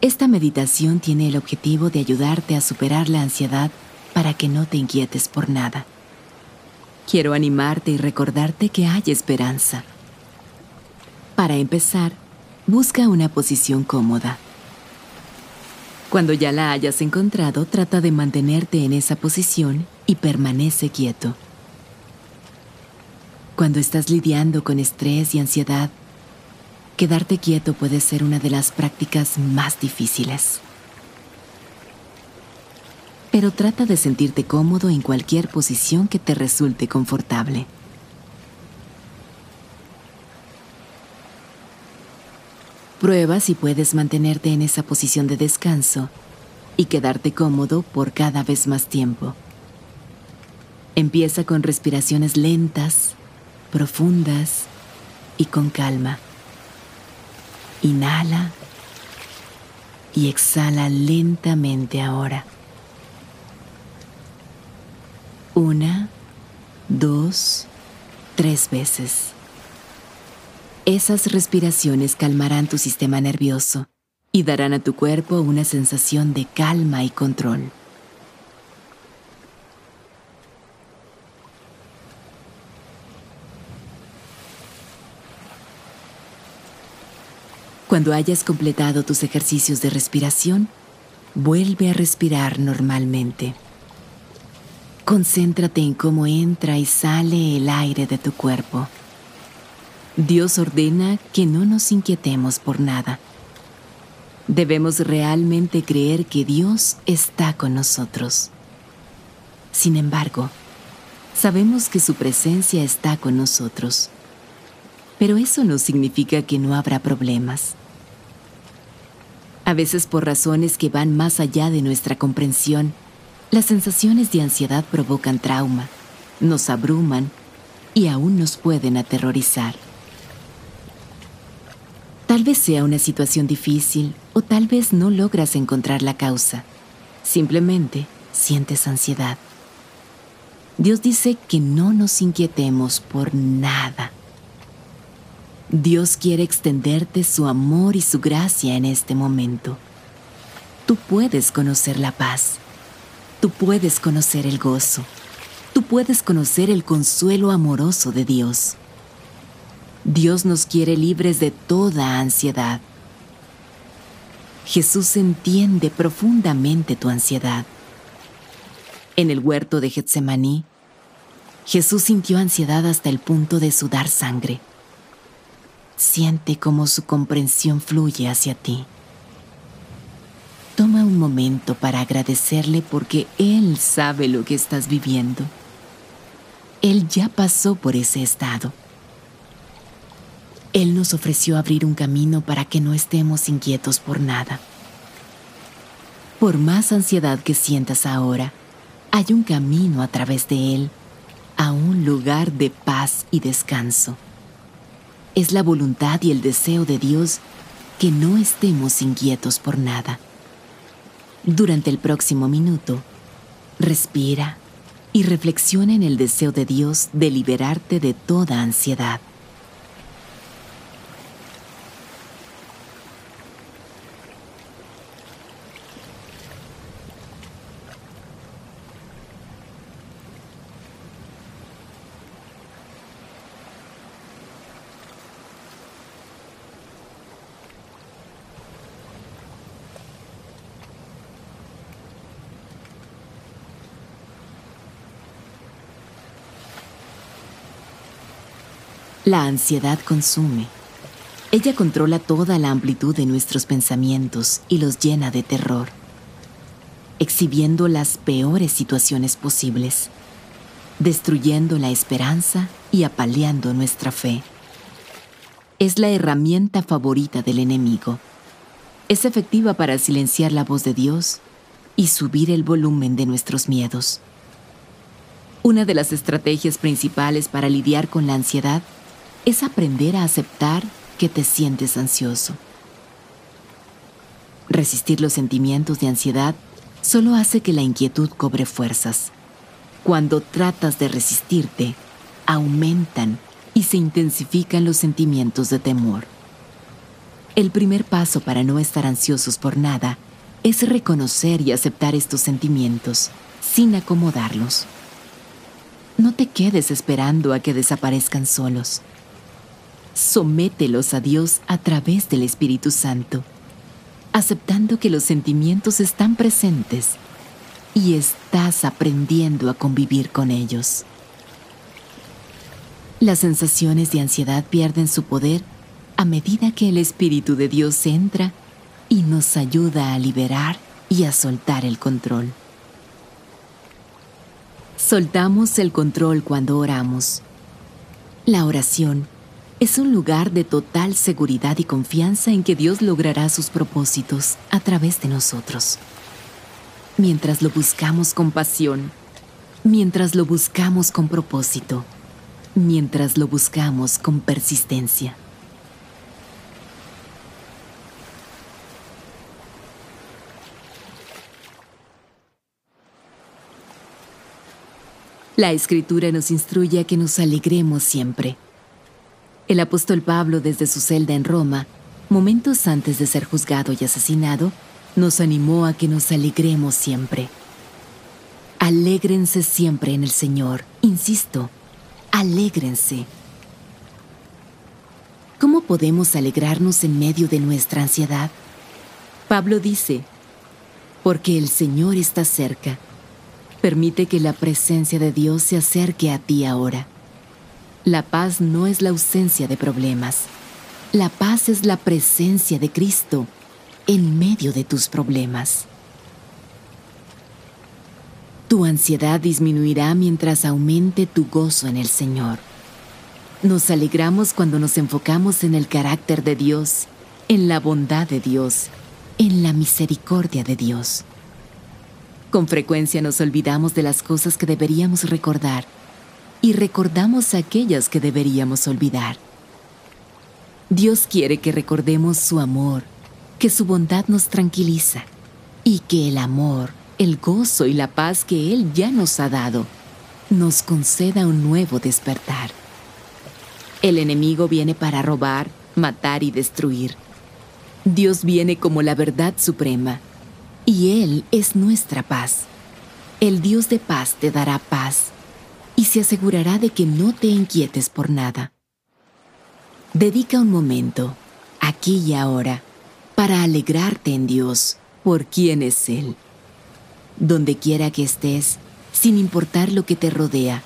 Esta meditación tiene el objetivo de ayudarte a superar la ansiedad para que no te inquietes por nada. Quiero animarte y recordarte que hay esperanza. Para empezar, busca una posición cómoda. Cuando ya la hayas encontrado, trata de mantenerte en esa posición y permanece quieto. Cuando estás lidiando con estrés y ansiedad, quedarte quieto puede ser una de las prácticas más difíciles. Pero trata de sentirte cómodo en cualquier posición que te resulte confortable. Prueba si puedes mantenerte en esa posición de descanso y quedarte cómodo por cada vez más tiempo. Empieza con respiraciones lentas, profundas y con calma. Inhala y exhala lentamente ahora. Una, dos, tres veces. Esas respiraciones calmarán tu sistema nervioso y darán a tu cuerpo una sensación de calma y control. Cuando hayas completado tus ejercicios de respiración, vuelve a respirar normalmente. Concéntrate en cómo entra y sale el aire de tu cuerpo. Dios ordena que no nos inquietemos por nada. Debemos realmente creer que Dios está con nosotros. Sin embargo, sabemos que su presencia está con nosotros. Pero eso no significa que no habrá problemas a veces por razones que van más allá de nuestra comprensión. Las sensaciones de ansiedad provocan trauma, nos abruman y aún nos pueden aterrorizar. Tal vez sea una situación difícil o tal vez no logras encontrar la causa. Simplemente sientes ansiedad. Dios dice que no nos inquietemos por nada. Dios quiere extenderte su amor y su gracia en este momento. Tú puedes conocer la paz. Tú puedes conocer el gozo. Tú puedes conocer el consuelo amoroso de Dios. Dios nos quiere libres de toda ansiedad. Jesús entiende profundamente tu ansiedad. En el huerto de Getsemaní, Jesús sintió ansiedad hasta el punto de sudar sangre. Siente cómo su comprensión fluye hacia ti. Toma un momento para agradecerle porque Él sabe lo que estás viviendo. Él ya pasó por ese estado. Él nos ofreció abrir un camino para que no estemos inquietos por nada. Por más ansiedad que sientas ahora, hay un camino a través de Él a un lugar de paz y descanso. Es la voluntad y el deseo de Dios que no estemos inquietos por nada. Durante el próximo minuto, respira y reflexiona en el deseo de Dios de liberarte de toda ansiedad. La ansiedad consume. Ella controla toda la amplitud de nuestros pensamientos y los llena de terror, exhibiendo las peores situaciones posibles, destruyendo la esperanza y apaleando nuestra fe. Es la herramienta favorita del enemigo. Es efectiva para silenciar la voz de Dios y subir el volumen de nuestros miedos. Una de las estrategias principales para lidiar con la ansiedad es aprender a aceptar que te sientes ansioso. Resistir los sentimientos de ansiedad solo hace que la inquietud cobre fuerzas. Cuando tratas de resistirte, aumentan y se intensifican los sentimientos de temor. El primer paso para no estar ansiosos por nada es reconocer y aceptar estos sentimientos sin acomodarlos. No te quedes esperando a que desaparezcan solos. Somételos a Dios a través del Espíritu Santo, aceptando que los sentimientos están presentes y estás aprendiendo a convivir con ellos. Las sensaciones de ansiedad pierden su poder a medida que el Espíritu de Dios entra y nos ayuda a liberar y a soltar el control. Soltamos el control cuando oramos. La oración es un lugar de total seguridad y confianza en que Dios logrará sus propósitos a través de nosotros. Mientras lo buscamos con pasión, mientras lo buscamos con propósito, mientras lo buscamos con persistencia. La escritura nos instruye a que nos alegremos siempre. El apóstol Pablo desde su celda en Roma, momentos antes de ser juzgado y asesinado, nos animó a que nos alegremos siempre. Alégrense siempre en el Señor, insisto, alégrense. ¿Cómo podemos alegrarnos en medio de nuestra ansiedad? Pablo dice, porque el Señor está cerca. Permite que la presencia de Dios se acerque a ti ahora. La paz no es la ausencia de problemas. La paz es la presencia de Cristo en medio de tus problemas. Tu ansiedad disminuirá mientras aumente tu gozo en el Señor. Nos alegramos cuando nos enfocamos en el carácter de Dios, en la bondad de Dios, en la misericordia de Dios. Con frecuencia nos olvidamos de las cosas que deberíamos recordar y recordamos aquellas que deberíamos olvidar. Dios quiere que recordemos su amor, que su bondad nos tranquiliza y que el amor el gozo y la paz que Él ya nos ha dado, nos conceda un nuevo despertar. El enemigo viene para robar, matar y destruir. Dios viene como la verdad suprema, y Él es nuestra paz. El Dios de paz te dará paz, y se asegurará de que no te inquietes por nada. Dedica un momento, aquí y ahora, para alegrarte en Dios, por quién es Él donde quiera que estés, sin importar lo que te rodea.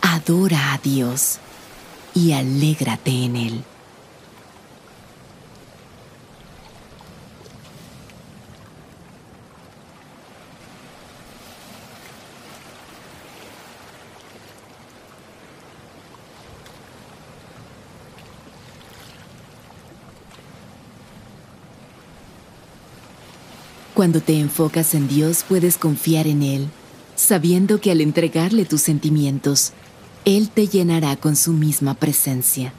Adora a Dios y alégrate en Él. Cuando te enfocas en Dios puedes confiar en Él, sabiendo que al entregarle tus sentimientos, Él te llenará con su misma presencia.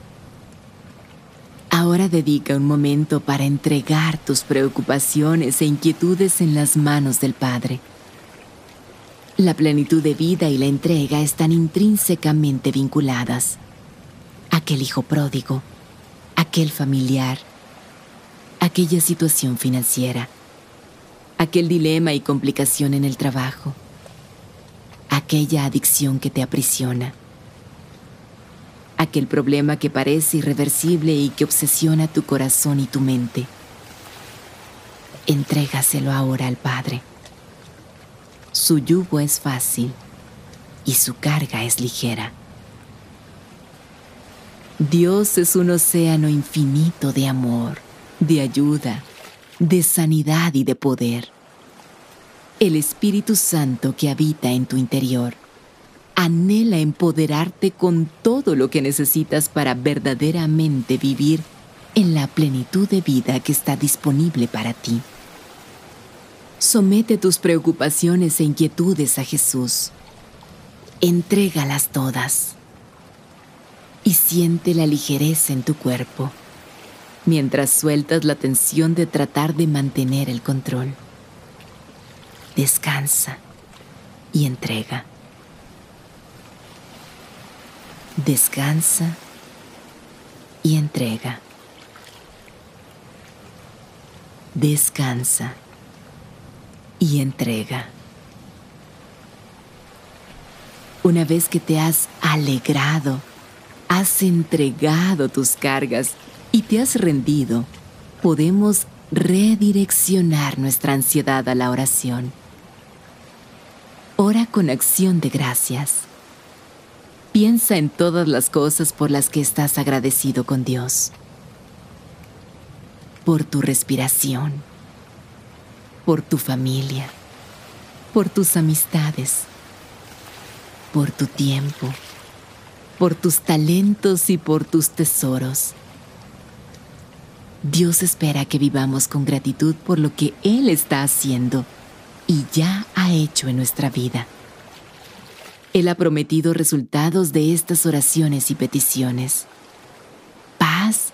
Ahora dedica un momento para entregar tus preocupaciones e inquietudes en las manos del Padre. La plenitud de vida y la entrega están intrínsecamente vinculadas. Aquel hijo pródigo, aquel familiar, aquella situación financiera aquel dilema y complicación en el trabajo, aquella adicción que te aprisiona, aquel problema que parece irreversible y que obsesiona tu corazón y tu mente. Entrégaselo ahora al Padre. Su yugo es fácil y su carga es ligera. Dios es un océano infinito de amor, de ayuda, de sanidad y de poder. El Espíritu Santo que habita en tu interior anhela empoderarte con todo lo que necesitas para verdaderamente vivir en la plenitud de vida que está disponible para ti. Somete tus preocupaciones e inquietudes a Jesús. Entrégalas todas y siente la ligereza en tu cuerpo mientras sueltas la tensión de tratar de mantener el control. Descansa y entrega. Descansa y entrega. Descansa y entrega. Una vez que te has alegrado, has entregado tus cargas y te has rendido, podemos redireccionar nuestra ansiedad a la oración. Ora con acción de gracias. Piensa en todas las cosas por las que estás agradecido con Dios. Por tu respiración, por tu familia, por tus amistades, por tu tiempo, por tus talentos y por tus tesoros. Dios espera que vivamos con gratitud por lo que Él está haciendo y ya ha hecho en nuestra vida. Él ha prometido resultados de estas oraciones y peticiones. Paz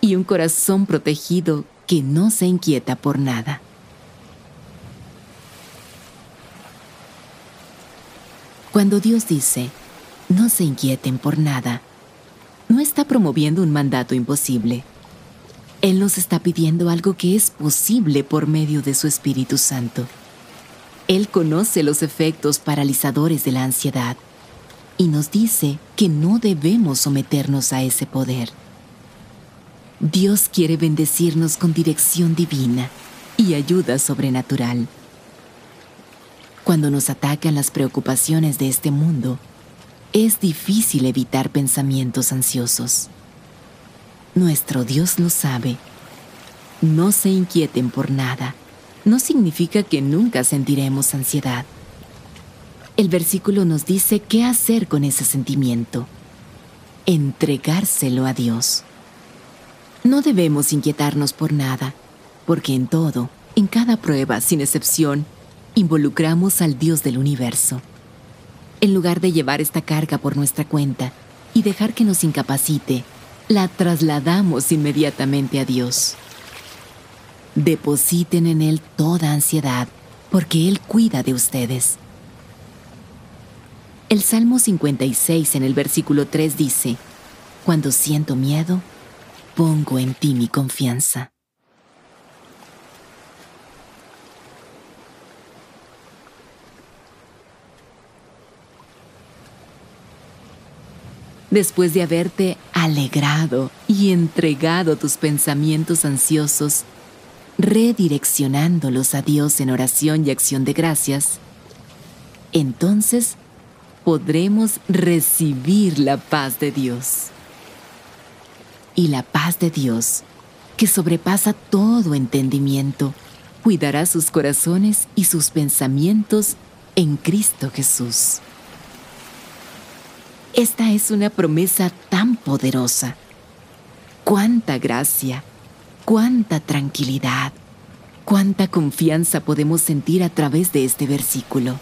y un corazón protegido que no se inquieta por nada. Cuando Dios dice, no se inquieten por nada, no está promoviendo un mandato imposible. Él nos está pidiendo algo que es posible por medio de su Espíritu Santo. Él conoce los efectos paralizadores de la ansiedad y nos dice que no debemos someternos a ese poder. Dios quiere bendecirnos con dirección divina y ayuda sobrenatural. Cuando nos atacan las preocupaciones de este mundo, es difícil evitar pensamientos ansiosos. Nuestro Dios lo sabe. No se inquieten por nada. No significa que nunca sentiremos ansiedad. El versículo nos dice qué hacer con ese sentimiento. Entregárselo a Dios. No debemos inquietarnos por nada, porque en todo, en cada prueba, sin excepción, involucramos al Dios del universo. En lugar de llevar esta carga por nuestra cuenta y dejar que nos incapacite, la trasladamos inmediatamente a Dios. Depositen en Él toda ansiedad, porque Él cuida de ustedes. El Salmo 56 en el versículo 3 dice, Cuando siento miedo, pongo en ti mi confianza. Después de haberte alegrado y entregado tus pensamientos ansiosos, redireccionándolos a Dios en oración y acción de gracias, entonces podremos recibir la paz de Dios. Y la paz de Dios, que sobrepasa todo entendimiento, cuidará sus corazones y sus pensamientos en Cristo Jesús. Esta es una promesa tan poderosa. Cuánta gracia, cuánta tranquilidad, cuánta confianza podemos sentir a través de este versículo.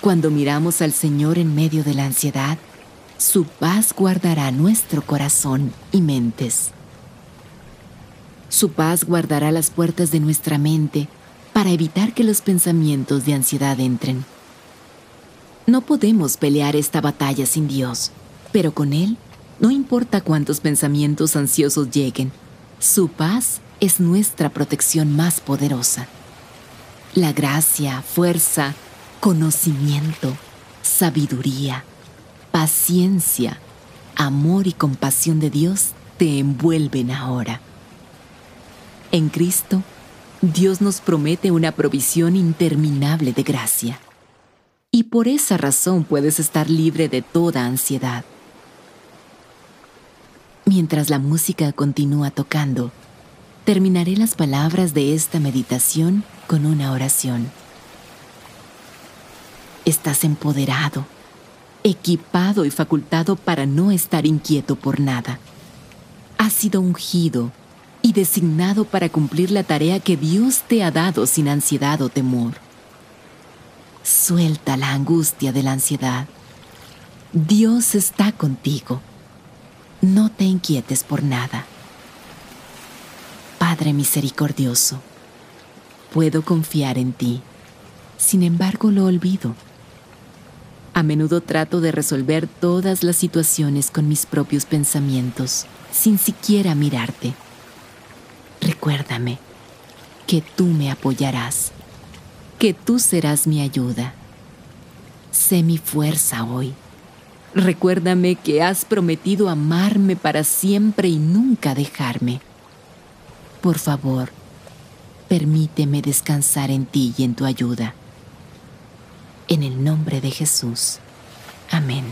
Cuando miramos al Señor en medio de la ansiedad, su paz guardará nuestro corazón y mentes. Su paz guardará las puertas de nuestra mente para evitar que los pensamientos de ansiedad entren. No podemos pelear esta batalla sin Dios, pero con Él no importa cuántos pensamientos ansiosos lleguen, su paz es nuestra protección más poderosa. La gracia, fuerza, conocimiento, sabiduría, paciencia, amor y compasión de Dios te envuelven ahora. En Cristo, Dios nos promete una provisión interminable de gracia y por esa razón puedes estar libre de toda ansiedad. Mientras la música continúa tocando, terminaré las palabras de esta meditación con una oración. Estás empoderado, equipado y facultado para no estar inquieto por nada. Has sido ungido y designado para cumplir la tarea que Dios te ha dado sin ansiedad o temor. Suelta la angustia de la ansiedad. Dios está contigo. No te inquietes por nada. Padre misericordioso, puedo confiar en ti. Sin embargo, lo olvido. A menudo trato de resolver todas las situaciones con mis propios pensamientos, sin siquiera mirarte. Recuérdame que tú me apoyarás, que tú serás mi ayuda. Sé mi fuerza hoy. Recuérdame que has prometido amarme para siempre y nunca dejarme. Por favor, permíteme descansar en ti y en tu ayuda. En el nombre de Jesús. Amén.